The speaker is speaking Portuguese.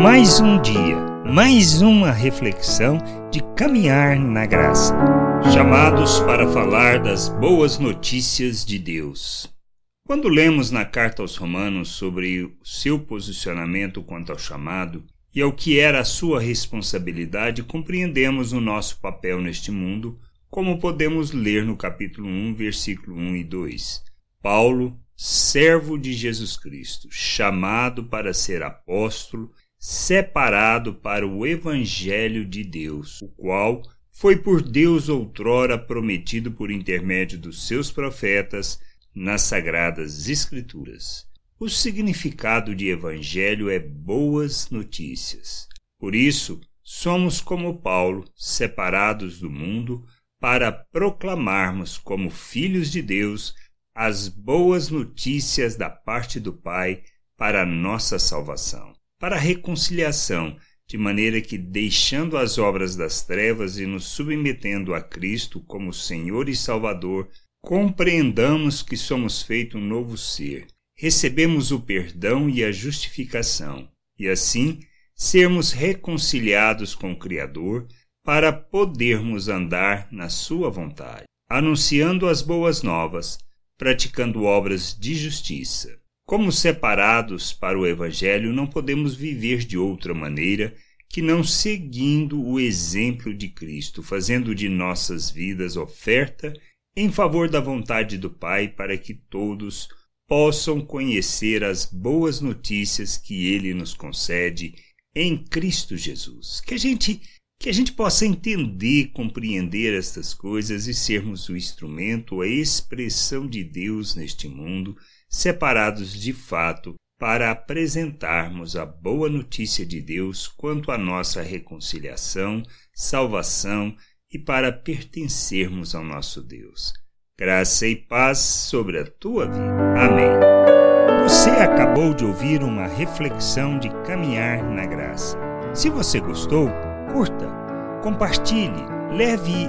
Mais um dia, mais uma reflexão de caminhar na graça. Chamados para falar das boas notícias de Deus. Quando lemos na carta aos Romanos sobre o seu posicionamento quanto ao chamado e ao que era a sua responsabilidade, compreendemos o nosso papel neste mundo, como podemos ler no capítulo 1, versículo 1 e 2. Paulo, servo de Jesus Cristo, chamado para ser apóstolo, separado para o Evangelho de Deus, o qual foi por Deus outrora prometido por intermédio dos seus profetas nas Sagradas Escrituras. O significado de Evangelho é boas notícias. Por isso, somos como Paulo, separados do mundo, para proclamarmos como filhos de Deus as boas notícias da parte do Pai para a nossa salvação, para a reconciliação, de maneira que, deixando as obras das trevas e nos submetendo a Cristo como Senhor e Salvador, compreendamos que somos feito um novo ser, recebemos o perdão e a justificação, e assim sermos reconciliados com o Criador para podermos andar na Sua vontade, anunciando as boas novas praticando obras de justiça. Como separados para o Evangelho, não podemos viver de outra maneira que não seguindo o exemplo de Cristo, fazendo de nossas vidas oferta em favor da vontade do Pai, para que todos possam conhecer as boas notícias que Ele nos concede em Cristo Jesus. Que a gente que a gente possa entender, compreender estas coisas e sermos o instrumento, a expressão de Deus neste mundo, separados de fato para apresentarmos a boa notícia de Deus quanto à nossa reconciliação, salvação e para pertencermos ao nosso Deus. Graça e paz sobre a tua vida. Amém. Você acabou de ouvir uma reflexão de caminhar na graça. Se você gostou, curta, compartilhe, leve